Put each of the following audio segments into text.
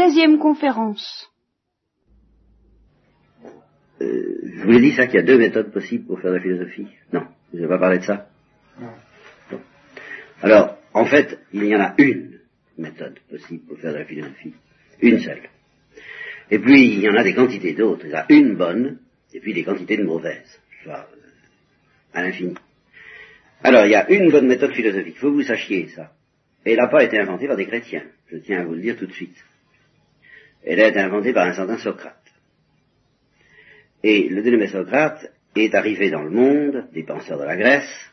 16e conférence. Euh, je vous ai dit ça qu'il y a deux méthodes possibles pour faire de la philosophie. Non, vous n'avez pas parlé de ça Non. Alors, en fait, il y en a une méthode possible pour faire de la philosophie. Une seule. Et puis, il y en a des quantités d'autres. Il y en a une bonne, et puis des quantités de mauvaises. Soit à l'infini. Alors, il y a une bonne méthode philosophique. Il faut que vous sachiez ça. Elle n'a pas été inventée par des chrétiens. Je tiens à vous le dire tout de suite. Elle a été inventée par un certain Socrate. Et le dénommé Socrate est arrivé dans le monde des penseurs de la Grèce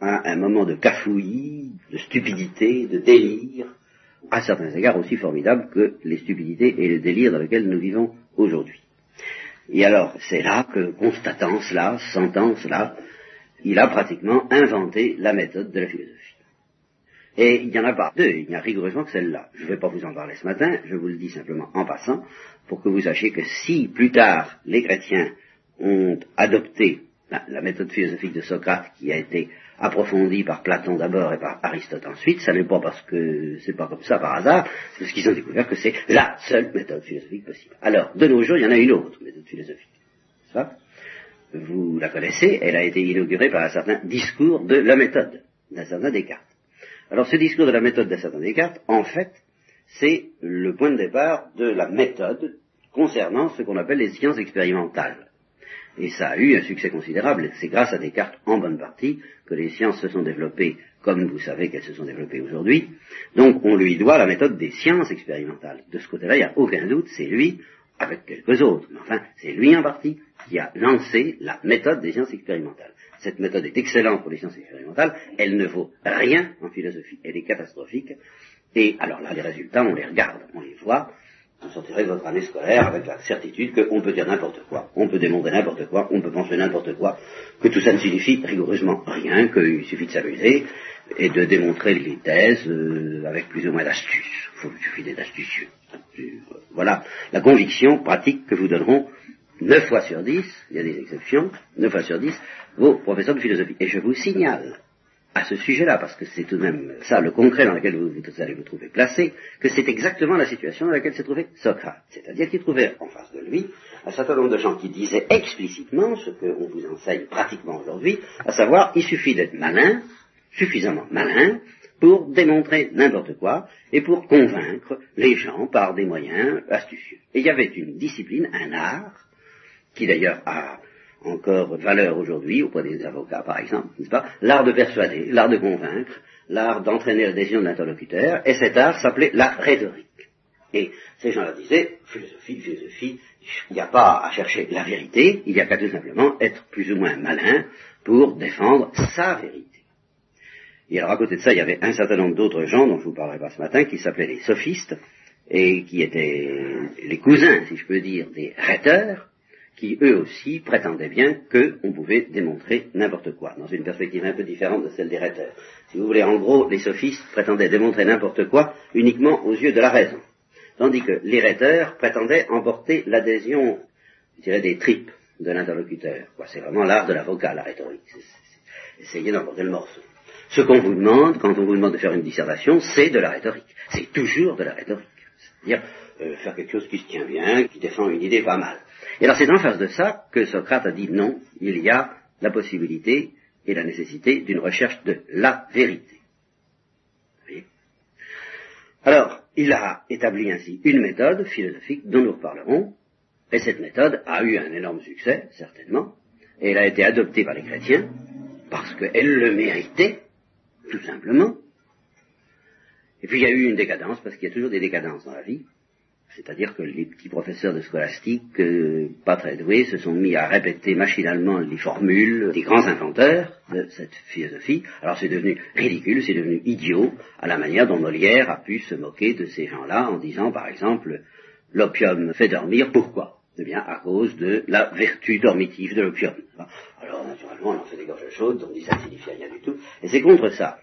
à un moment de cafouillis, de stupidité, de délire, à certains égards aussi formidable que les stupidités et les délires dans lesquels nous vivons aujourd'hui. Et alors, c'est là que, constatant cela, sentant cela, il a pratiquement inventé la méthode de la philosophie. Et il n'y en a pas deux, il n'y a rigoureusement que celle-là. Je ne vais pas vous en parler ce matin, je vous le dis simplement en passant, pour que vous sachiez que si plus tard les chrétiens ont adopté la, méthode philosophique de Socrate qui a été approfondie par Platon d'abord et par Aristote ensuite, ça n'est pas parce que c'est pas comme ça par hasard, c'est parce qu'ils ont découvert que c'est la seule méthode philosophique possible. Alors, de nos jours, il y en a une autre méthode philosophique. Ça vous la connaissez, elle a été inaugurée par un certain discours de la méthode d'un certain Descartes. Alors ce discours de la méthode certain Descartes, en fait, c'est le point de départ de la méthode concernant ce qu'on appelle les sciences expérimentales. Et ça a eu un succès considérable. C'est grâce à Descartes, en bonne partie, que les sciences se sont développées comme vous savez qu'elles se sont développées aujourd'hui. Donc on lui doit la méthode des sciences expérimentales. De ce côté-là, il n'y a aucun doute, c'est lui, avec quelques autres, mais enfin, c'est lui en partie qui a lancé la méthode des sciences expérimentales. Cette méthode est excellente pour les sciences expérimentales, elle ne vaut rien en philosophie, elle est catastrophique, et alors là, les résultats, on les regarde, on les voit, vous sortirez de votre année scolaire avec la certitude qu'on peut dire n'importe quoi, on peut démontrer n'importe quoi, on peut penser n'importe quoi, que tout ça ne signifie rigoureusement rien, qu'il suffit de s'amuser et de démontrer les thèses euh, avec plus ou moins d'astuce. Il suffit d'être astucieux. Voilà la conviction pratique que vous donneront 9 fois sur 10, il y a des exceptions, 9 fois sur 10, vos professeurs de philosophie. Et je vous signale à ce sujet-là, parce que c'est tout de même ça le concret dans lequel vous, vous allez vous trouver placé, que c'est exactement la situation dans laquelle s'est trouvé Socrate. C'est-à-dire qu'il trouvait en face de lui un certain nombre de gens qui disaient explicitement ce qu'on vous enseigne pratiquement aujourd'hui, à savoir, il suffit d'être malin, suffisamment malin, pour démontrer n'importe quoi et pour convaincre les gens par des moyens astucieux. Et il y avait une discipline, un art, qui d'ailleurs a encore valeur aujourd'hui auprès des avocats, par exemple, n'est-ce pas? L'art de persuader, l'art de convaincre, l'art d'entraîner la décision de l'interlocuteur, et cet art s'appelait la rhétorique. Et ces gens-là disaient, philosophie, philosophie, il n'y a pas à chercher la vérité, il n'y a qu'à tout simplement être plus ou moins malin pour défendre sa vérité. Et alors à côté de ça, il y avait un certain nombre d'autres gens dont je vous parlerai pas ce matin, qui s'appelaient les sophistes, et qui étaient les cousins, si je peux dire, des rhéteurs, qui eux aussi prétendaient bien qu'on pouvait démontrer n'importe quoi, dans une perspective un peu différente de celle des rhéteurs. Si vous voulez, en gros, les sophistes prétendaient démontrer n'importe quoi uniquement aux yeux de la raison, tandis que les rhéteurs prétendaient emporter l'adhésion, je dirais, des tripes de l'interlocuteur. C'est vraiment l'art de l'avocat, la rhétorique. C'est d'emporter le morceau. Ce qu'on vous demande, quand on vous demande de faire une dissertation, c'est de la rhétorique. C'est toujours de la rhétorique. C'est-à-dire euh, faire quelque chose qui se tient bien, qui défend une idée pas mal. Et alors c'est en face de ça que Socrate a dit non, il y a la possibilité et la nécessité d'une recherche de la vérité. alors, il a établi ainsi une méthode philosophique dont nous reparlerons, et cette méthode a eu un énorme succès, certainement, et elle a été adoptée par les chrétiens, parce qu'elle le méritait, tout simplement. Et puis il y a eu une décadence, parce qu'il y a toujours des décadences dans la vie. C'est-à-dire que les petits professeurs de scolastique, euh, pas très doués, se sont mis à répéter machinalement les formules des grands inventeurs de cette philosophie. Alors c'est devenu ridicule, c'est devenu idiot, à la manière dont Molière a pu se moquer de ces gens-là en disant, par exemple, l'opium fait dormir, pourquoi? Eh bien, à cause de la vertu dormitive de l'opium. Alors, naturellement, on en fait des gorges chaudes, on dit ça ne signifie rien du tout, et c'est contre ça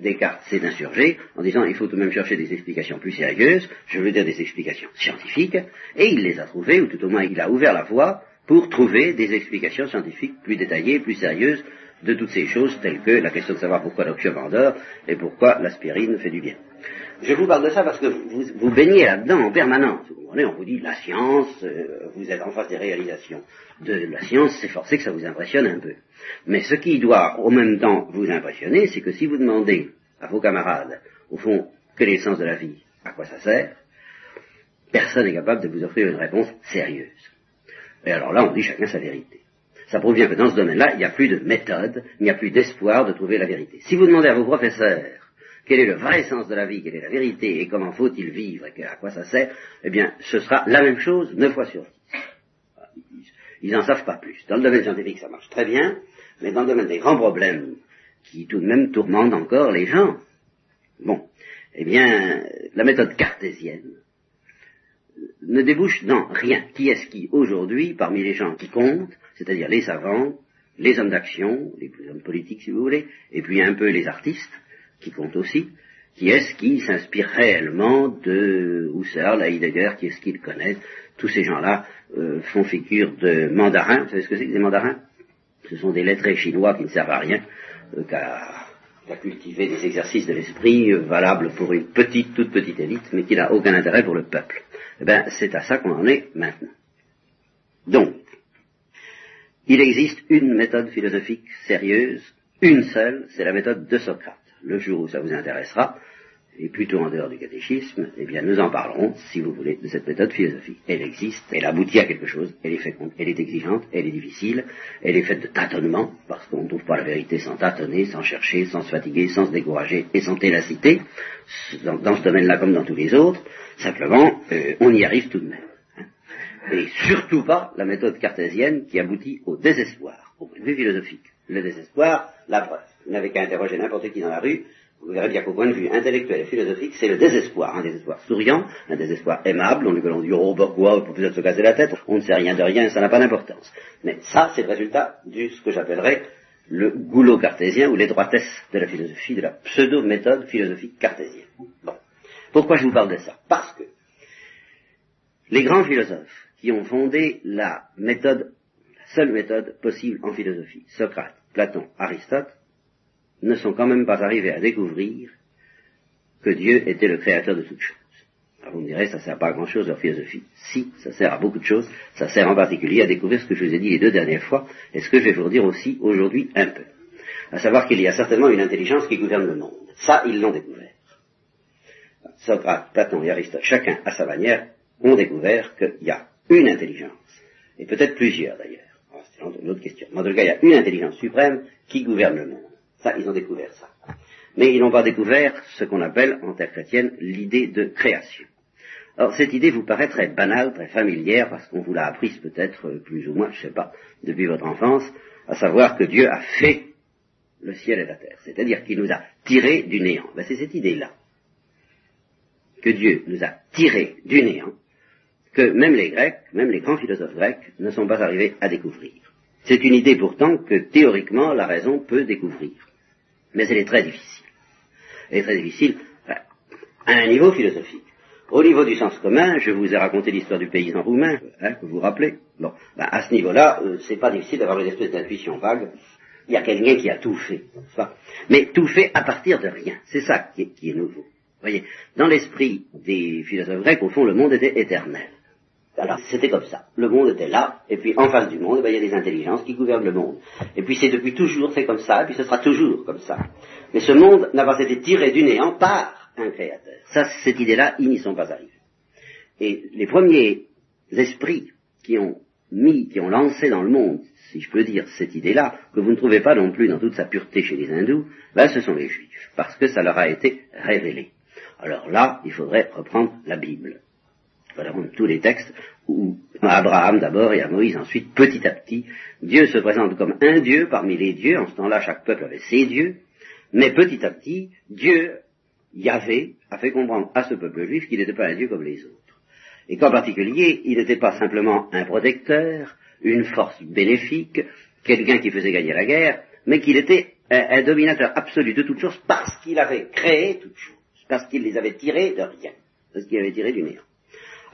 Descartes s'est insurgé en disant il faut tout de même chercher des explications plus sérieuses, je veux dire des explications scientifiques, et il les a trouvées, ou tout au moins il a ouvert la voie pour trouver des explications scientifiques plus détaillées, plus sérieuses de toutes ces choses telles que la question de savoir pourquoi l'opium endort et pourquoi l'aspirine fait du bien. Je vous parle de ça parce que vous, baignez là-dedans en permanence. Vous comprenez, on vous dit la science, euh, vous êtes en face des réalisations de la science, c'est forcé que ça vous impressionne un peu. Mais ce qui doit au même temps vous impressionner, c'est que si vous demandez à vos camarades, au fond, quel est le de la vie, à quoi ça sert, personne n'est capable de vous offrir une réponse sérieuse. Et alors là, on dit chacun sa vérité. Ça provient que dans ce domaine-là, il n'y a plus de méthode, il n'y a plus d'espoir de trouver la vérité. Si vous demandez à vos professeurs quel est le vrai sens de la vie, quelle est la vérité, et comment faut-il vivre, et à quoi ça sert, eh bien, ce sera la même chose neuf fois sur dix. Ils n'en savent pas plus. Dans le domaine scientifique, ça marche très bien, mais dans le domaine des grands problèmes qui tout de même tourmentent encore les gens, bon, eh bien, la méthode cartésienne ne débouche dans rien. Qui est-ce qui, aujourd'hui, parmi les gens qui comptent, c'est-à-dire les savants, les hommes d'action, les hommes politiques si vous voulez, et puis un peu les artistes, qui comptent aussi, qui est-ce qui s'inspire réellement de Husserl, Heidegger, qui est-ce qu'ils connaissent Tous ces gens-là euh, font figure de mandarins. Vous savez ce que c'est que des mandarins? Ce sont des lettrés chinois qui ne servent à rien euh, qu'à cultiver des exercices de l'esprit euh, valables pour une petite, toute petite élite, mais qui n'a aucun intérêt pour le peuple. Eh bien, c'est à ça qu'on en est maintenant. Donc, il existe une méthode philosophique sérieuse, une seule, c'est la méthode de Socrate. Le jour où ça vous intéressera, et plutôt en dehors du catéchisme, eh bien nous en parlerons, si vous voulez, de cette méthode philosophique. Elle existe, elle aboutit à quelque chose, elle est elle est exigeante, elle est difficile, elle est faite de tâtonnements, parce qu'on ne trouve pas la vérité sans tâtonner, sans chercher, sans se fatiguer, sans se décourager et sans ténacité, dans, ce domaine-là comme dans tous les autres, simplement, euh, on y arrive tout de même et surtout pas la méthode cartésienne qui aboutit au désespoir, au point philosophique. Le désespoir, la preuve. Vous n'avez qu'à interroger n'importe qui dans la rue, vous verrez bien qu'au point de vue intellectuel et philosophique, c'est le désespoir, un désespoir souriant, un désespoir aimable, on lui dit, oh, pourquoi, pour peut-être se casser la tête, on ne sait rien de rien, ça n'a pas d'importance. Mais ça, c'est le résultat de ce que j'appellerais le goulot cartésien ou l'étroitesse de la philosophie, de la pseudo-méthode philosophique cartésienne. Bon. Pourquoi je vous parle de ça? Parce que les grands philosophes qui ont fondé la méthode, la seule méthode possible en philosophie, Socrate, Platon, Aristote, ne sont quand même pas arrivés à découvrir que Dieu était le créateur de toutes choses. Vous me direz, ça sert pas à grand chose leur philosophie. Si, ça sert à beaucoup de choses. Ça sert en particulier à découvrir ce que je vous ai dit les deux dernières fois, et ce que je vais vous dire aussi aujourd'hui un peu. À savoir qu'il y a certainement une intelligence qui gouverne le monde. Ça, ils l'ont découvert. Socrate, Platon et Aristote, chacun à sa manière, ont découvert qu'il y a une intelligence, et peut-être plusieurs d'ailleurs. C'est une autre question. Mais en tout cas, il y a une intelligence suprême qui gouverne le monde. Ça, ils ont découvert ça. Mais ils n'ont pas découvert ce qu'on appelle, en terre chrétienne, l'idée de création. Alors, cette idée vous paraît très banale, très familière, parce qu'on vous l'a apprise peut-être plus ou moins, je ne sais pas, depuis votre enfance, à savoir que Dieu a fait le ciel et la terre. C'est-à-dire qu'il nous a tirés du néant. Ben, c'est cette idée-là. Que Dieu nous a tirés du néant que même les Grecs, même les grands philosophes grecs, ne sont pas arrivés à découvrir. C'est une idée pourtant que théoriquement la raison peut découvrir. Mais elle est très difficile. Elle est très difficile à un niveau philosophique. Au niveau du sens commun, je vous ai raconté l'histoire du paysan roumain, hein, que vous vous rappelez. Bon, ben, à ce niveau-là, euh, c'est pas difficile d'avoir une espèce d'intuition vague. Il y a quelqu'un qui a tout fait, Mais tout fait à partir de rien. C'est ça qui est, qui est nouveau. Vous voyez, dans l'esprit des philosophes grecs, au fond, le monde était éternel. Alors c'était comme ça. Le monde était là, et puis en face du monde, eh ben, il y a des intelligences qui gouvernent le monde. Et puis c'est depuis toujours, c'est comme ça, et puis ce sera toujours comme ça. Mais ce monde n'a pas été tiré du néant par un créateur. Ça, cette idée-là, ils n'y sont pas arrivés. Et les premiers esprits qui ont mis, qui ont lancé dans le monde, si je peux dire, cette idée-là, que vous ne trouvez pas non plus dans toute sa pureté chez les hindous, ben, ce sont les juifs, parce que ça leur a été révélé. Alors là, il faudrait reprendre la Bible voilà tous les textes où Abraham d'abord et à Moïse ensuite, petit à petit, Dieu se présente comme un Dieu parmi les dieux. En ce temps-là, chaque peuple avait ses dieux. Mais petit à petit, Dieu, Yahvé, a fait comprendre à ce peuple juif qu'il n'était pas un Dieu comme les autres. Et qu'en particulier, il n'était pas simplement un protecteur, une force bénéfique, quelqu'un qui faisait gagner la guerre, mais qu'il était un, un, dominateur absolu de toutes choses parce qu'il avait créé toutes choses, parce qu'il les avait tirées de rien, parce qu'il avait tiré du néant.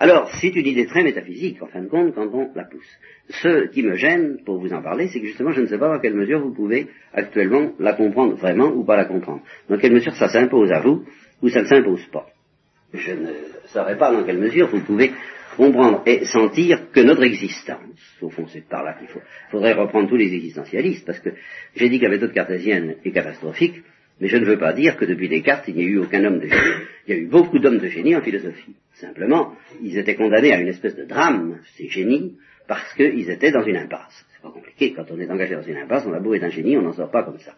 Alors, c'est une idée très métaphysique, en fin de compte, quand on la pousse. Ce qui me gêne, pour vous en parler, c'est que justement, je ne sais pas dans quelle mesure vous pouvez actuellement la comprendre vraiment ou pas la comprendre. Dans quelle mesure ça s'impose à vous ou ça ne s'impose pas. je ne saurais pas dans quelle mesure vous pouvez comprendre et sentir que notre existence, au fond c'est par là qu'il faut, faudrait reprendre tous les existentialistes, parce que j'ai dit que la méthode cartésienne est catastrophique, mais je ne veux pas dire que depuis Descartes, il n'y a eu aucun homme de génie. Il y a eu beaucoup d'hommes de génie en philosophie. Simplement, ils étaient condamnés à une espèce de drame, ces génies, parce qu'ils étaient dans une impasse. C'est pas compliqué, quand on est engagé dans une impasse, on a beau être un génie, on n'en sort pas comme ça.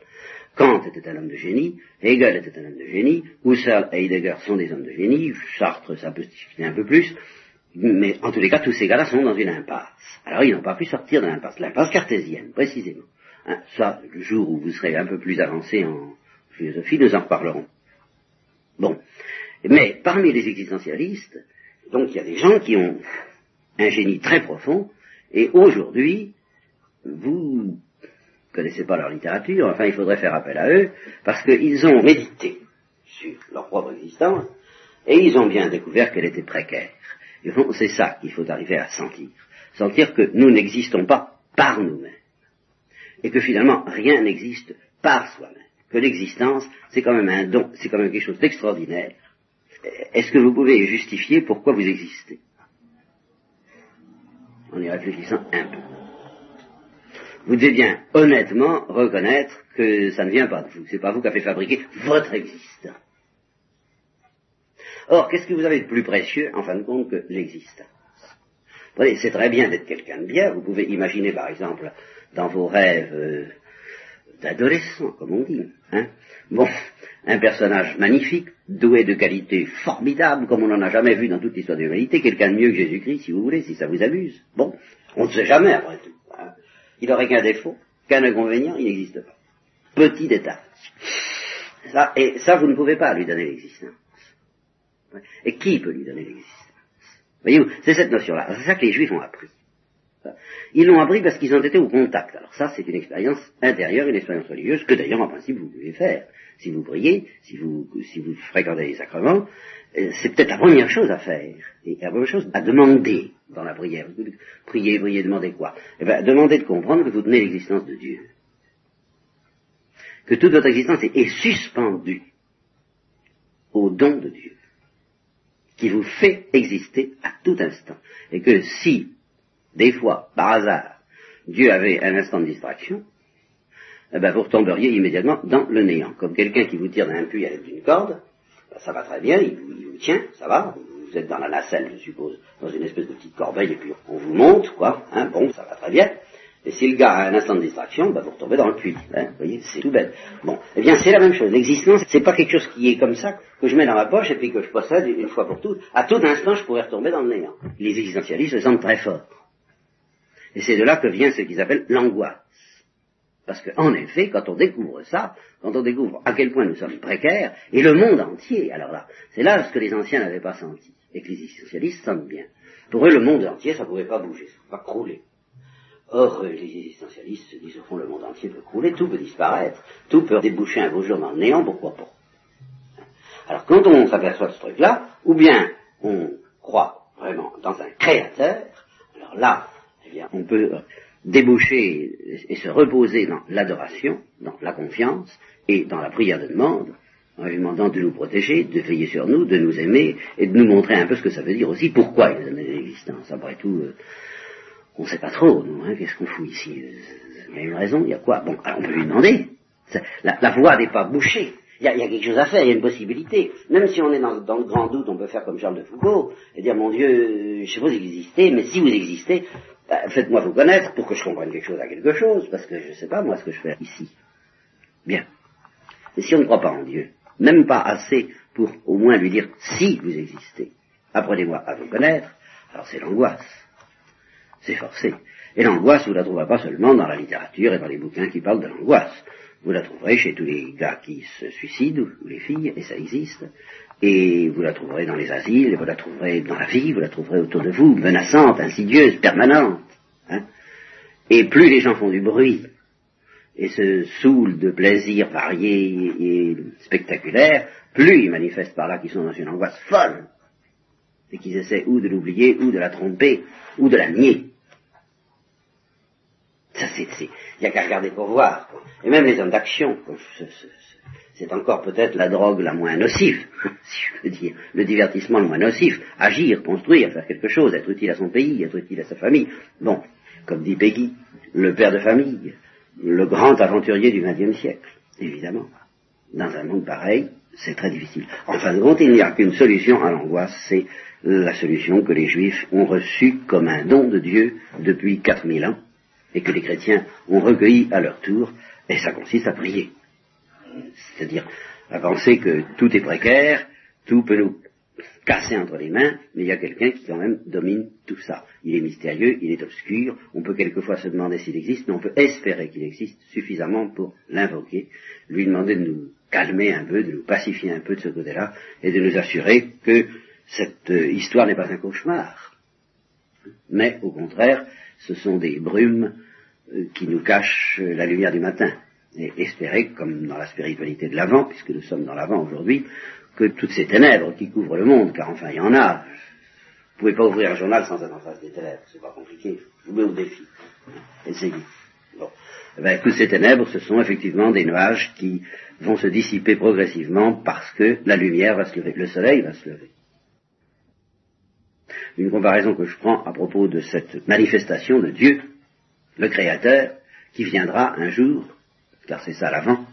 Kant était un homme de génie, Hegel était un homme de génie, Husserl et Heidegger sont des hommes de génie, Sartre, ça peut se discuter un peu plus, mais en tous les cas, tous ces gars-là sont dans une impasse. Alors ils n'ont pas pu sortir de l'impasse, l'impasse cartésienne, précisément. Hein, ça, le jour où vous serez un peu plus avancé en philosophie, nous en reparlerons. Bon. Mais parmi les existentialistes, donc il y a des gens qui ont un génie très profond, et aujourd'hui, vous connaissez pas leur littérature, enfin il faudrait faire appel à eux, parce qu'ils ont médité sur leur propre existence, et ils ont bien découvert qu'elle était précaire. C'est ça qu'il faut arriver à sentir. Sentir que nous n'existons pas par nous-mêmes. Et que finalement, rien n'existe par soi-même. Que l'existence, c'est quand même un don, c'est quand même quelque chose d'extraordinaire. Est-ce que vous pouvez justifier pourquoi vous existez? En y réfléchissant un peu. Vous devez bien honnêtement reconnaître que ça ne vient pas de vous. C'est pas vous qui avez fabriqué votre existence. Or, qu'est-ce que vous avez de plus précieux, en fin de compte, que l'existence? C'est très bien d'être quelqu'un de bien. Vous pouvez imaginer, par exemple, dans vos rêves euh, d'adolescent, comme on dit, hein? Bon, un personnage magnifique, doué de qualités formidables, comme on n'en a jamais vu dans toute l'histoire de l'humanité, quelqu'un de mieux que Jésus-Christ, si vous voulez, si ça vous amuse. Bon, on ne sait jamais, après tout. Hein. il n'aurait qu'un défaut, qu'un inconvénient, il n'existe pas. Petit détail. Et ça, vous ne pouvez pas lui donner l'existence. Et qui peut lui donner l'existence? Voyez-vous, c'est cette notion-là. C'est ça que les Juifs ont appris. Ils l'ont appris parce qu'ils ont été au contact. Alors ça, c'est une expérience intérieure, une expérience religieuse, que d'ailleurs, en principe, vous pouvez faire. Si vous priez, si vous, si vous fréquentez les sacrements, euh, c'est peut-être la première chose à faire. Et la première chose à demander dans la prière. Priez, priez, demandez quoi? Eh bien, demandez de comprendre que vous tenez l'existence de Dieu. Que toute votre existence est suspendue au don de Dieu qui vous fait exister à tout instant. Et que si, des fois, par hasard, Dieu avait un instant de distraction, eh ben vous retomberiez immédiatement dans le néant. Comme quelqu'un qui vous tire d'un puits à l'aide d'une corde, ben, ça va très bien, il vous, tient, ça va, vous êtes dans la nacelle, je suppose, dans une espèce de petite corbeille, et puis on vous monte, quoi, hein, bon, ça va très bien. Et si le gars a un instant de distraction, bah, vous retombez dans le puits. Hein, vous voyez, c'est tout bête. Bon, eh bien, c'est la même chose. L'existence, c'est pas quelque chose qui est comme ça, que je mets dans ma poche et puis que je possède une fois pour toutes. À tout instant, je pourrais retomber dans le néant. Les existentialistes se sentent très forts. Et c'est de là que vient ce qu'ils appellent l'angoisse. Parce qu'en effet, quand on découvre ça, quand on découvre à quel point nous sommes précaires, et le monde entier, alors là, c'est là ce que les anciens n'avaient pas senti, et que les existentialistes sentent bien. Pour eux, le monde entier, ça ne pouvait pas bouger, ça ne pouvait pas crouler. Or, les existentialistes se disent au fond le monde entier peut couler, tout peut disparaître, tout peut déboucher un beau jour dans le néant, pourquoi pas Alors quand on s'aperçoit de ce truc-là, ou bien on croit vraiment dans un créateur, alors là, bien, on peut déboucher et se reposer dans l'adoration, dans la confiance et dans la prière de demande, en lui demandant de nous protéger, de veiller sur nous, de nous aimer et de nous montrer un peu ce que ça veut dire aussi, pourquoi il a donné l'existence. Après tout, euh, on ne sait pas trop, nous, hein, qu'est-ce qu'on fout ici? Il y a une raison, il y a quoi? Bon, alors on peut lui demander. La, voie n'est pas bouchée. Il y, a, quelque chose à faire, il y a une possibilité. Même si on est dans, le grand doute, on peut faire comme Charles de Foucault et dire, mon Dieu, je sais pas vous existez, mais si vous existez, bah, faites-moi vous connaître pour que je comprenne quelque chose à quelque chose, parce que je ne sais pas moi ce que je fais ici. Bien. Et si on ne croit pas en Dieu, même pas assez pour au moins lui dire, si vous existez, apprenez-moi à vous connaître, alors c'est l'angoisse. C'est forcé. Et l'angoisse, vous la trouverez pas seulement dans la littérature et dans les bouquins qui parlent de l'angoisse. Vous la trouverez chez tous les gars qui se suicident, ou les filles, et ça existe. Et vous la trouverez dans les asiles, vous la trouverez dans la vie, vous la trouverez autour de vous, menaçante, insidieuse, permanente. Hein. et plus les gens font du bruit, et se saoulent de plaisirs variés et spectaculaires, plus ils manifestent par là qu'ils sont dans une angoisse folle, et qu'ils essaient ou de l'oublier, ou de la tromper, ou de la nier. Ça, c'est, il n'y a qu'à regarder pour voir. Et même les hommes d'action, c'est encore peut-être la drogue la moins nocive, si je veux dire, le divertissement le moins nocif, agir, construire, faire quelque chose, être utile à son pays, être utile à sa famille. Bon, comme dit Peggy, le père de famille, le grand aventurier du XXe siècle, évidemment. Dans un monde pareil, c'est très difficile. En fin de compte, il n'y a qu'une solution à l'angoisse, c'est la solution que les Juifs ont reçue comme un don de Dieu depuis 4000 ans, et que les chrétiens ont recueilli à leur tour, et ça consiste à prier. C'est-à-dire à penser que tout est précaire, tout peut nous casser entre les mains, mais il y a quelqu'un qui quand même domine tout ça. Il est mystérieux, il est obscur, on peut quelquefois se demander s'il existe, mais on peut espérer qu'il existe suffisamment pour l'invoquer, lui demander de nous calmer un peu, de nous pacifier un peu de ce côté-là, et de nous assurer que cette euh, histoire n'est pas un cauchemar, mais au contraire, ce sont des brumes euh, qui nous cachent la lumière du matin. Et espérer, comme dans la spiritualité de l'Avent, puisque nous sommes dans l'Avent aujourd'hui, que toutes ces ténèbres qui couvrent le monde, car enfin il y en a, vous pouvez pas ouvrir un journal sans être en face des ténèbres, c'est pas compliqué, je vous mets au défi. Essayez. Bon. Eh bien, toutes ces ténèbres, ce sont effectivement des nuages qui vont se dissiper progressivement parce que la lumière va se lever, le soleil va se lever. Une comparaison que je prends à propos de cette manifestation de Dieu, le Créateur, qui viendra un jour, car c'est ça l'avant,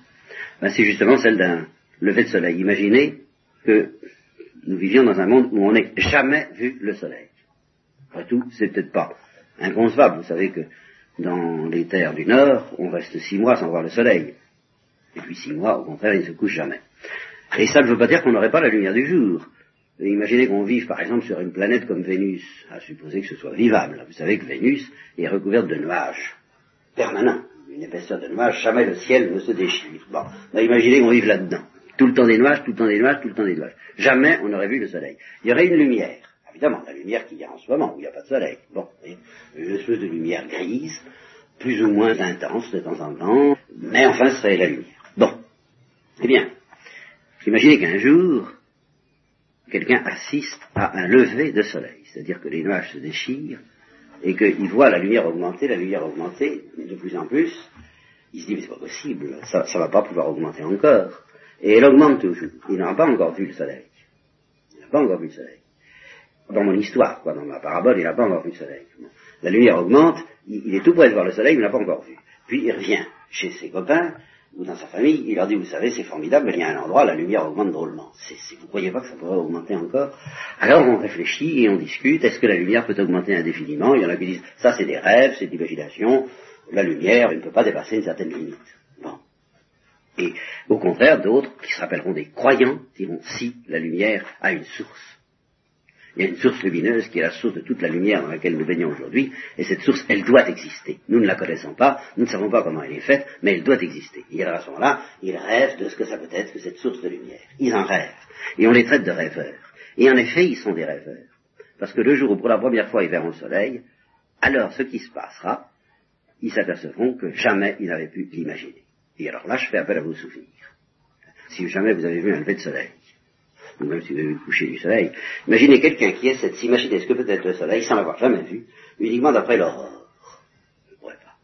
ben c'est justement celle d'un lever de soleil. Imaginez que nous vivions dans un monde où on n'ait jamais vu le soleil. Après tout, c'est peut-être pas inconcevable. Vous savez que dans les terres du Nord, on reste six mois sans voir le soleil. Et puis six mois, au contraire, il ne se couche jamais. Et ça ne veut pas dire qu'on n'aurait pas la lumière du jour. imaginez qu'on vive par exemple sur une planète comme Vénus, à supposer que ce soit vivable. Vous savez que Vénus est recouverte de nuages permanents. Une épaisseur de nuages, jamais le ciel ne se déchire. Bon, ben, imaginez qu'on vive là-dedans. Tout le temps des nuages, tout le temps des nuages, tout le temps des nuages. Jamais on n'aurait vu le soleil. Il y aurait une lumière. Évidemment, la lumière qu'il y a en ce moment, où il n'y a pas de soleil. Bon, une espèce de lumière grise, plus ou moins intense de temps en temps, mais enfin ce serait la lumière. Bon. Eh bien, imaginez qu'un jour, quelqu'un assiste à un lever de soleil, c'est-à-dire que les nuages se déchirent, et qu'il voit la lumière augmenter, la lumière augmenter de plus en plus, il se dit mais c'est pas possible, ça ne va pas pouvoir augmenter encore. Et elle augmente toujours. Il n'a pas encore vu le soleil. Il n'a pas encore vu le soleil. Dans mon histoire, quoi, dans ma parabole, il n'a pas encore vu le soleil. La lumière augmente, il, est tout près de voir le soleil, mais il n'a pas encore vu. Puis il revient chez ses copains, ou dans sa famille, il leur dit, vous savez, c'est formidable, il y a un endroit, la lumière augmente drôlement. vous ne croyez pas que ça pourrait augmenter encore? Alors on réfléchit et on discute, est-ce que la lumière peut augmenter indéfiniment? Il y en a qui disent, ça c'est des rêves, c'est de l'imagination, la lumière, elle ne peut pas dépasser une certaine limite. Bon. Et au contraire, d'autres, qui se rappelleront des croyants, diront si la lumière a une source. Il y a une source lumineuse qui est la source de toute la lumière dans laquelle nous baignons aujourd'hui, et cette source, elle doit exister. Nous ne la connaissons pas, nous ne savons pas comment elle est faite, mais elle doit exister. Et à ce moment-là, ils rêvent de ce que ça peut être que cette source de lumière. Ils en rêvent. Et on les traite de rêveurs. Et en effet, ils sont des rêveurs. Parce que le jour où pour la première fois ils verront le soleil, alors ce qui se passera, ils s'apercevront que jamais ils n'avaient pu l'imaginer. Et alors là, je fais appel à vos souvenirs. Si jamais vous avez vu un lever de soleil, même si vous avez vu le coucher du soleil, imaginez quelqu'un qui essaie de s'imaginer ce que peut être le soleil sans l'avoir jamais vu, uniquement d'après l'aurore? Il ne pourrait pas.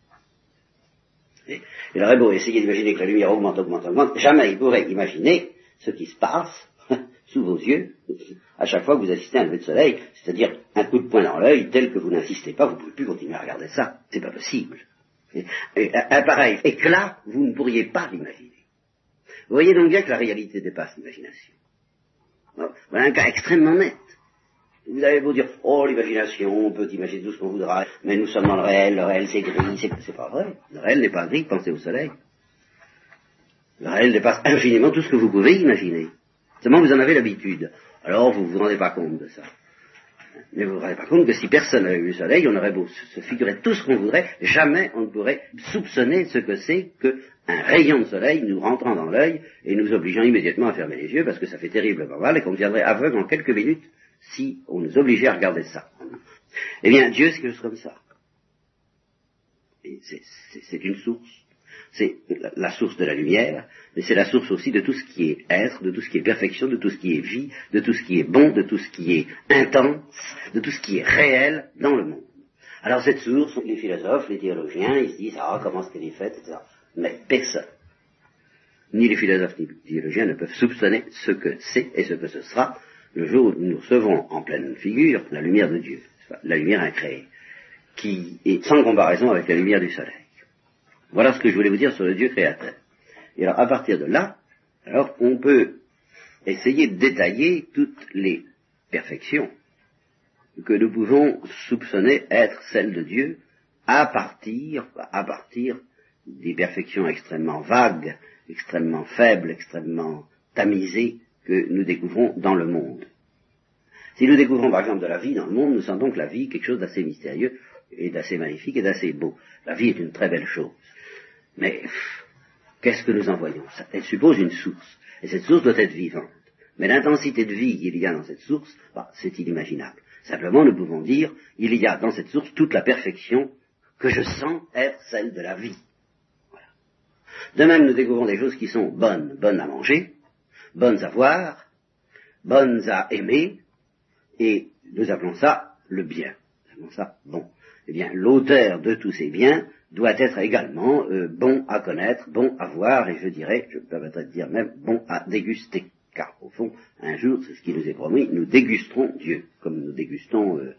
Et il aurait beau essayer d'imaginer que la lumière augmente, augmente, augmente, jamais il pourrait imaginer ce qui se passe sous vos yeux à chaque fois que vous assistez à un lever de soleil, c'est-à-dire un coup de poing dans l'œil tel que vous n'insistez pas, vous ne pouvez plus continuer à regarder ça. C'est pas possible un pareil éclat, vous ne pourriez pas l'imaginer. Vous voyez donc bien que la réalité dépasse l'imagination. Voilà un cas extrêmement net. Vous avez beau dire, oh l'imagination, on peut imaginer tout ce qu'on voudra, mais nous sommes dans le réel, le réel c'est gris, c'est pas vrai. Le réel n'est pas gris, pensez au soleil. Le réel dépasse infiniment tout ce que vous pouvez imaginer. Seulement vous en avez l'habitude. Alors vous ne vous rendez pas compte de ça. Mais vous ne vous rendez pas compte que si personne n'avait vu le soleil, on aurait beau se figurer tout ce qu'on voudrait, jamais on ne pourrait soupçonner ce que c'est qu'un rayon de soleil nous rentrant dans l'œil et nous obligeant immédiatement à fermer les yeux parce que ça fait terriblement mal et qu'on deviendrait aveugle en quelques minutes si on nous obligeait à regarder ça. Eh bien, Dieu, c'est quelque chose comme ça. C'est une source c'est la source de la lumière, mais c'est la source aussi de tout ce qui est être, de tout ce qui est perfection, de tout ce qui est vie, de tout ce qui est bon, de tout ce qui est intense, de tout ce qui est réel dans le monde. Alors cette source, les philosophes, les théologiens, ils se disent, ah, comment est-ce qu'elle est faite, etc. Mais personne ni les philosophes ni les théologiens ne peuvent soupçonner ce que c'est et ce que ce sera le jour où nous recevrons en pleine figure la lumière de Dieu, la lumière incréée, qui est sans comparaison avec la lumière du soleil. Voilà ce que je voulais vous dire sur le Dieu créateur. Et alors, à partir de là, alors, on peut essayer de détailler toutes les perfections que nous pouvons soupçonner être celles de Dieu à partir, à partir des perfections extrêmement vagues, extrêmement faibles, extrêmement tamisées que nous découvrons dans le monde. Si nous découvrons par exemple de la vie dans le monde, nous sentons que la vie est quelque chose d'assez mystérieux et d'assez magnifique et d'assez beau. La vie est une très belle chose. Mais qu'est-ce que nous en voyons? Elle suppose une source. Et cette source doit être vivante. Mais l'intensité de vie qu'il y a dans cette source, bah, c'est inimaginable. Simplement, nous pouvons dire, il y a dans cette source toute la perfection que je sens être celle de la vie. De même, nous découvrons des choses qui sont bonnes, bonnes à manger, bonnes à voir, bonnes à aimer, et nous appelons ça le bien. Nous appelons ça bon. Eh bien, l'auteur de tous ces biens doit être également euh, bon à connaître, bon à voir, et je dirais, je permettrais de dire même, bon à déguster. Car, au fond, un jour, c'est ce qui nous est promis, nous dégusterons Dieu, comme nous dégustons euh,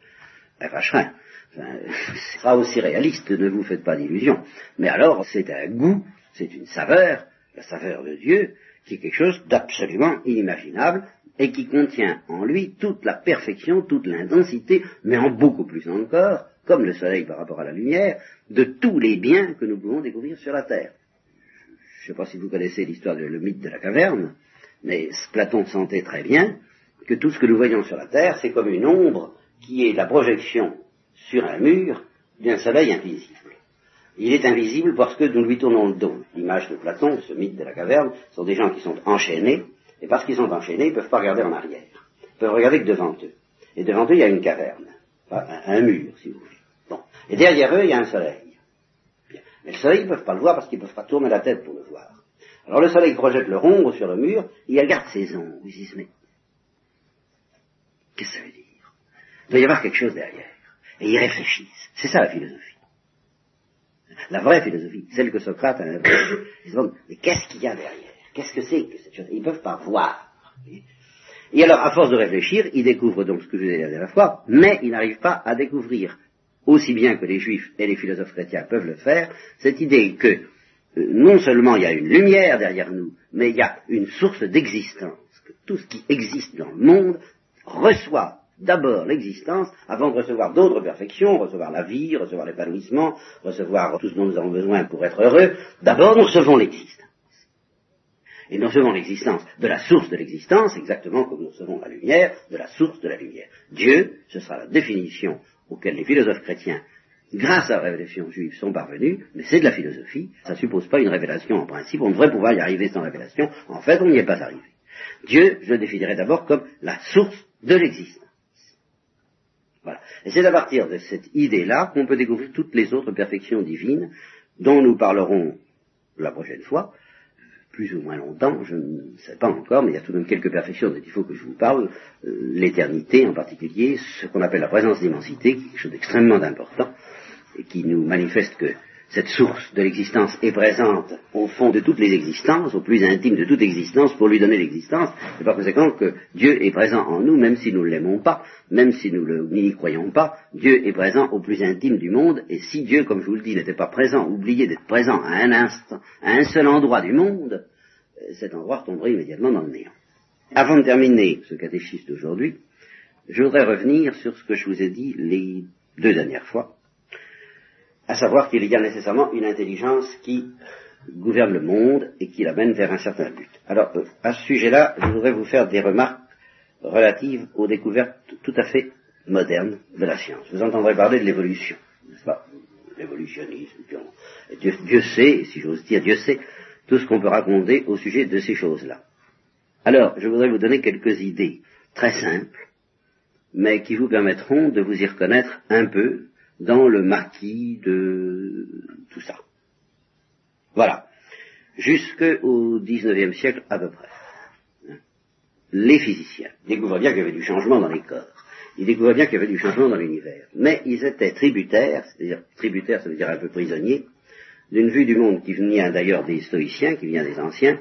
un vacherin. Enfin, ce sera aussi réaliste, ne vous faites pas d'illusions. Mais alors, c'est un goût, c'est une saveur, la saveur de Dieu, qui est quelque chose d'absolument inimaginable, et qui contient en lui toute la perfection, toute l'intensité, mais en beaucoup plus encore, comme le soleil par rapport à la lumière, de tous les biens que nous pouvons découvrir sur la terre. Je ne sais pas si vous connaissez l'histoire du mythe de la caverne, mais Platon sentait très bien que tout ce que nous voyons sur la terre, c'est comme une ombre qui est la projection sur un mur d'un soleil invisible. Il est invisible parce que nous lui tournons le dos. L'image de Platon, ce mythe de la caverne, sont des gens qui sont enchaînés, et parce qu'ils sont enchaînés, ils ne peuvent pas regarder en arrière. Ils peuvent regarder que devant eux. Et devant eux, il y a une caverne, un, un mur, si vous voulez. Et derrière eux, il y a un soleil. Mais le soleil, ils ne peuvent pas le voir parce qu'ils ne peuvent pas tourner la tête pour le voir. Alors le soleil projette leur ombre sur le mur, il regarde ses ombres, ils disent, mais qu'est-ce que ça veut dire? Il doit y avoir quelque chose derrière. Et ils réfléchissent. C'est ça la philosophie. La vraie philosophie, celle que Socrate a inventée. Ils se demandent, mais qu'est-ce qu'il y a derrière? Qu'est-ce que c'est que cette chose? Ils ne peuvent pas voir. Et alors, à force de réfléchir, ils découvrent donc ce que je vous ai dit la dernière fois, mais ils n'arrivent pas à découvrir, aussi bien que les juifs et les philosophes chrétiens peuvent le faire, cette idée que euh, non seulement il y a une lumière derrière nous, mais il y a une source d'existence, que tout ce qui existe dans le monde reçoit d'abord l'existence avant de recevoir d'autres perfections, recevoir la vie, recevoir l'épanouissement, recevoir tout ce dont nous avons besoin pour être heureux. D'abord, nous recevons l'existence. Et nous recevons l'existence de la source de l'existence, exactement comme nous recevons la lumière de la source de la lumière. Dieu, ce sera la définition auquel les philosophes chrétiens grâce à la révélation juive, sont parvenus, mais c'est de la philosophie, ça ne suppose pas une révélation en principe, on devrait pouvoir y arriver sans révélation, en fait on n'y est pas arrivé. Dieu, je le définirais d'abord comme la source de l'existence. Voilà. Et c'est à partir de cette idée-là qu'on peut découvrir toutes les autres perfections divines dont nous parlerons la prochaine fois, plus ou moins longtemps, je ne sais pas encore, mais il y a tout de même quelques perfections dont il faut que je vous parle, euh, l'éternité en particulier, ce qu'on appelle la présence d'immensité, quelque chose d'extrêmement important, et qui nous manifeste que cette source de l'existence est présente au fond de toutes les existences, au plus intime de toute existence, pour lui donner l'existence, et par conséquent que Dieu est présent en nous, même si nous ne l'aimons pas, même si nous n'y croyons pas, Dieu est présent au plus intime du monde, et si Dieu, comme je vous le dis, n'était pas présent, oublié d'être présent à un instant, à un seul endroit du monde, cet endroit tomberait immédiatement dans le néant. Avant de terminer ce catéchisme d'aujourd'hui, je voudrais revenir sur ce que je vous ai dit les deux dernières fois, à savoir qu'il y a nécessairement une intelligence qui gouverne le monde et qui l'amène vers un certain but. Alors, euh, à ce sujet-là, je voudrais vous faire des remarques relatives aux découvertes tout à fait modernes de la science. Vous entendrez parler de l'évolution, n'est-ce pas? L'évolutionnisme. Dieu, Dieu sait, si j'ose dire, Dieu sait tout ce qu'on peut raconter au sujet de ces choses-là. Alors, je voudrais vous donner quelques idées très simples, mais qui vous permettront de vous y reconnaître un peu dans le maquis de tout ça. Voilà. Jusqu'au XIXe siècle à peu près. Les physiciens découvraient bien qu'il y avait du changement dans les corps. Ils découvraient bien qu'il y avait du changement dans l'univers. Mais ils étaient tributaires, c'est-à-dire tributaires, ça veut dire un peu prisonniers, d'une vue du monde qui venait d'ailleurs des stoïciens, qui vient des anciens,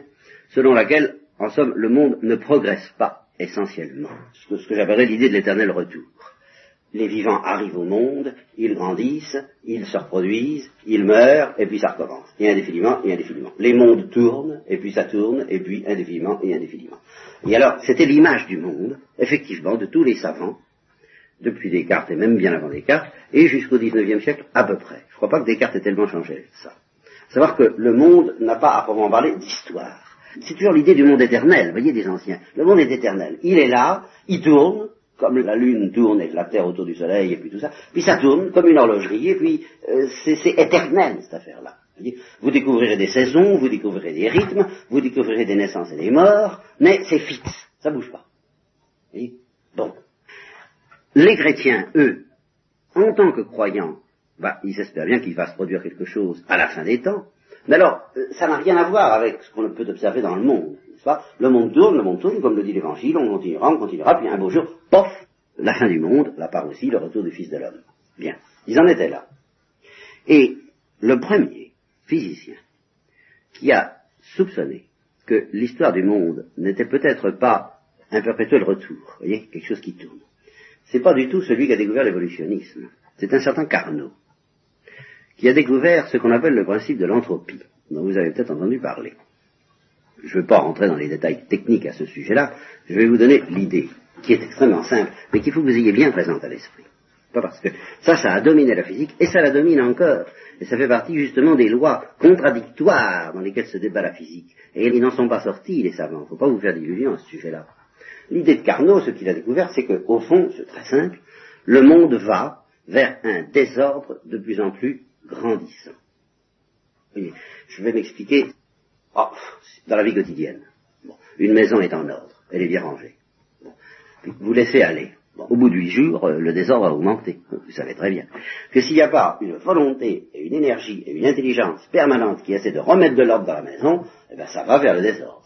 selon laquelle, en somme, le monde ne progresse pas essentiellement. Ce que, que j'appellerais l'idée de l'éternel retour. Les vivants arrivent au monde, ils grandissent, ils se reproduisent, ils meurent, et puis ça recommence. Et indéfiniment, et indéfiniment. Les mondes tournent, et puis ça tourne, et puis indéfiniment, et indéfiniment. Et alors, c'était l'image du monde, effectivement, de tous les savants, depuis Descartes, et même bien avant Descartes, et jusqu'au XIXe siècle à peu près. Je crois pas que Descartes ait tellement changé ça. Savoir que le monde n'a pas à proprement parler d'histoire. C'est toujours l'idée du monde éternel, voyez, des anciens. Le monde est éternel. Il est là, il tourne, comme la Lune tourne et la Terre autour du Soleil et puis tout ça, puis ça tourne comme une horlogerie, et puis euh, c'est éternel cette affaire-là. Vous découvrirez des saisons, vous découvrirez des rythmes, vous découvrirez des naissances et des morts, mais c'est fixe, ça bouge pas. Bon. Les chrétiens, eux, en tant que croyants, bah, ils espèrent bien qu'il va se produire quelque chose à la fin des temps. Mais alors, euh, ça n'a rien à voir avec ce qu'on peut observer dans le monde, Le monde tourne, le monde tourne, comme le dit l'Évangile, on continuera, on continuera, puis un beau jour, pof, la fin du monde, la part aussi, le retour du Fils de l'homme. Bien, ils en étaient là. Et le premier physicien qui a soupçonné que l'histoire du monde n'était peut-être pas un perpétuel retour, voyez, quelque chose qui tourne. C'est pas du tout celui qui a découvert l'évolutionnisme. C'est un certain Carnot qui a découvert ce qu'on appelle le principe de l'entropie, dont vous avez peut-être entendu parler. Je ne veux pas rentrer dans les détails techniques à ce sujet-là, je vais vous donner l'idée, qui est extrêmement simple, mais qu'il faut que vous ayez bien présente à l'esprit. Pas parce que ça, ça a dominé la physique, et ça la domine encore. Et ça fait partie justement des lois contradictoires dans lesquelles se débat la physique. Et ils n'en sont pas sortis, les savants. Il ne faut pas vous faire d'illusions à ce sujet-là. L'idée de Carnot, ce qu'il a découvert, c'est qu'au fond, c'est très simple, le monde va vers un désordre de plus en plus grandissant. je vais m'expliquer oh, dans la vie quotidienne. une maison est en ordre, elle est bien rangée. vous laissez aller. au bout de huit jours, euh, le désordre va augmenter. Vous savez très bien que s'il n'y a pas une volonté et une énergie et une intelligence permanente qui essaient de remettre de l'ordre dans la maison, eh ben, ça va vers le désordre.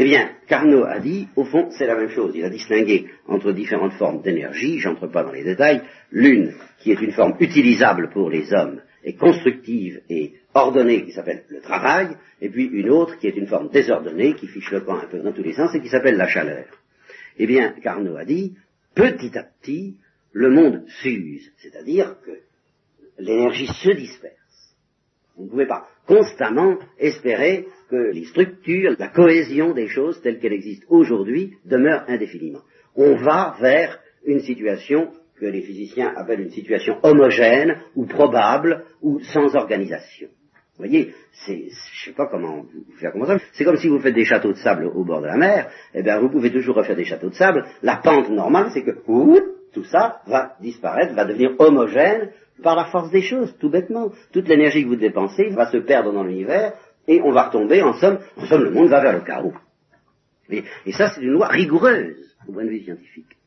Eh bien, Carnot a dit, au fond, c'est la même chose. Il a distingué entre différentes formes d'énergie, j'entre pas dans les détails, l'une qui est une forme utilisable pour les hommes et constructive et ordonnée qui s'appelle le travail, et puis une autre qui est une forme désordonnée qui fiche le camp un peu dans tous les sens et qui s'appelle la chaleur. Eh bien, Carnot a dit, petit à petit, le monde s'use, c'est-à-dire que l'énergie se disperse. Vous ne pouvez pas constamment espérer que les structures, la cohésion des choses telles qu'elles existent aujourd'hui demeurent indéfiniment. On va vers une situation que les physiciens appellent une situation homogène ou probable ou sans organisation. Vous voyez, c'est, je sais pas comment vous faire comprendre. C'est comme si vous faites des châteaux de sable au bord de la mer. Eh bien, vous pouvez toujours refaire des châteaux de sable. La pente normale, c'est que tout ça va disparaître, va devenir homogène par la force des choses, tout bêtement. Toute l'énergie que vous dépensez va se perdre dans l'univers et on va retomber, en somme, en somme, le monde va vers le chaos. Et, ça, c'est une loi rigoureuse au point de vue scientifique.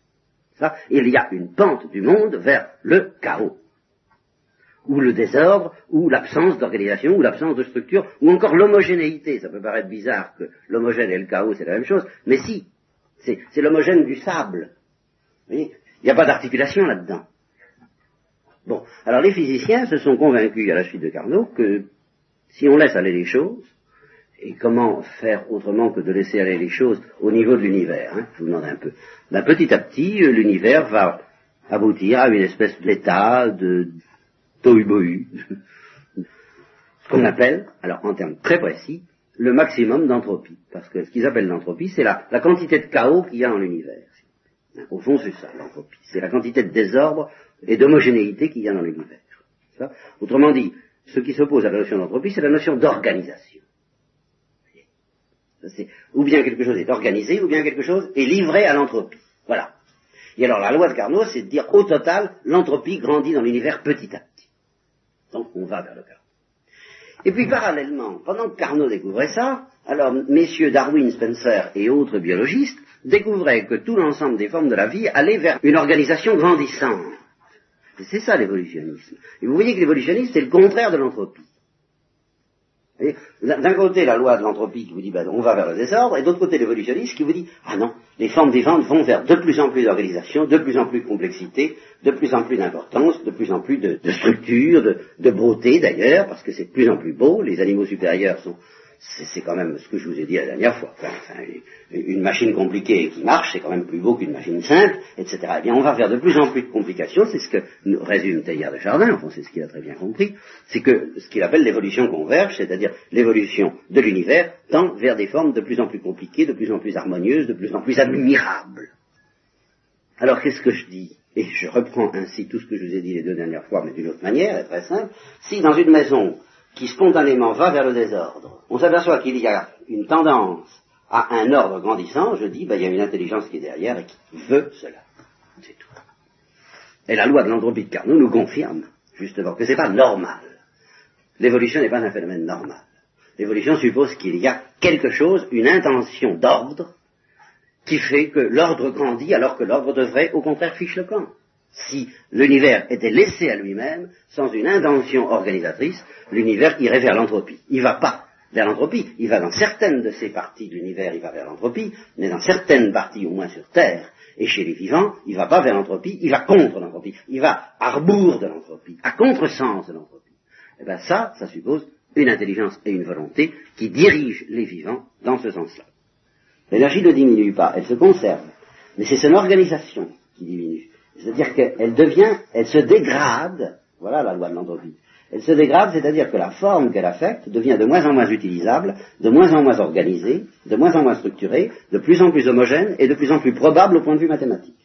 Il y a une pente du monde vers le chaos, ou le désordre, ou l'absence d'organisation, ou l'absence de structure, ou encore l'homogénéité. Ça peut paraître bizarre que l'homogène et le chaos, c'est la même chose, mais si, c'est l'homogène du sable. Il n'y a pas d'articulation là-dedans. Bon, alors les physiciens se sont convaincus à la suite de Carnot que si on laisse aller les choses, et comment faire autrement que de laisser aller les choses au niveau de l'univers hein, Je vous demande un peu. Ben, petit à petit, euh, l'univers va aboutir à une espèce d'état de tohu ce qu'on appelle, alors en termes très précis, le maximum d'entropie. Parce que ce qu'ils appellent l'entropie, c'est la, la, quantité de chaos qu'il y a dans l'univers. Au fond, c'est ça, l'entropie. C'est la quantité de désordre et d'homogénéité qu'il y a dans l'univers. Autrement dit, ce qui s'oppose à la notion d'entropie, c'est la notion d'organisation. Ou bien quelque chose est organisé, ou bien quelque chose est livré à l'entropie. Voilà. Et alors la loi de Carnot, c'est de dire au total, l'entropie grandit dans l'univers petit à petit. Donc on va vers le chaos. Et puis parallèlement, pendant que Carnot découvrait ça, alors messieurs Darwin, Spencer et autres biologistes découvraient que tout l'ensemble des formes de la vie allait vers une organisation grandissante. C'est ça l'évolutionnisme. Et vous voyez que l'évolutionnisme, c'est le contraire de l'entropie. D'un côté, la loi de l'entropie qui vous dit, ben, on va vers le désordre, et d'autre côté, l'évolutionniste qui vous dit, ah non, les formes vivantes vont vers de plus en plus d'organisation, de plus en plus de complexité, de plus en plus d'importance, de plus en plus de, structure, de, beauté d'ailleurs, parce que c'est de plus en plus beau, les animaux supérieurs sont, c'est quand même ce que je vous ai dit la dernière fois. Enfin, une machine compliquée qui marche, c'est quand même plus beau qu'une machine simple, etc. Eh bien, on va faire de plus en plus de complications, c'est ce que résume Teilhard de Chardin, enfin c'est ce qu'il a très bien compris, c'est que ce qu'il appelle l'évolution converge, c'est-à-dire l'évolution de l'univers tend vers des formes de plus en plus compliquées, de plus en plus harmonieuses, de plus en plus admirables. Alors qu'est-ce que je dis? Et je reprends ainsi tout ce que je vous ai dit les deux dernières fois, mais d'une autre manière, et très simple. Si dans une maison qui spontanément va vers le désordre, on s'aperçoit qu'il y a une tendance à un ordre grandissant, je dis, ben, il y a une intelligence qui est derrière et qui veut cela. C'est tout. Et la loi de l'entropie de Carnot nous confirme, justement, que ce n'est pas normal. L'évolution n'est pas un phénomène normal. L'évolution suppose qu'il y a quelque chose, une intention d'ordre, qui fait que l'ordre grandit alors que l'ordre devrait, au contraire, fiche le camp si l'univers était laissé à lui-même, sans une intention organisatrice, l'univers irait vers l'entropie. Il ne va pas vers l'entropie, il va dans certaines de ces parties de l'univers, il va vers l'entropie, mais dans certaines parties, au moins sur Terre, et chez les vivants, il ne va pas vers l'entropie, il va contre l'entropie, il va à rebours de l'entropie, à contresens de l'entropie. Et eh bien ça, ça suppose une intelligence et une volonté qui dirigent les vivants dans ce sens-là. L'énergie ne diminue pas, elle se conserve, mais c'est son organisation qui diminue. C'est-à-dire qu'elle devient, elle se dégrade, voilà la loi de l'entropie. Elle se dégrade, c'est-à-dire que la forme qu'elle affecte devient de moins en moins utilisable, de moins en moins organisée, de moins en moins structurée, de plus en plus homogène et de plus en plus probable au point de vue mathématique.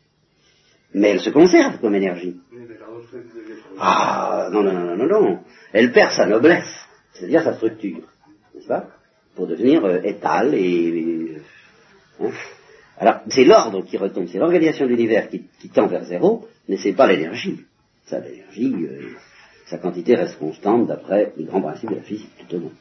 Mais elle se conserve comme énergie. Ah, non, non, non, non, non. Elle perd sa noblesse, c'est-à-dire sa structure, n'est-ce pas Pour devenir euh, étale et... Hein alors, c'est l'ordre qui retombe, c'est l'organisation de l'univers qui, tend vers zéro, mais c'est pas l'énergie. Ça, l'énergie, euh, sa quantité reste constante d'après les grands principes de la physique, tout au long.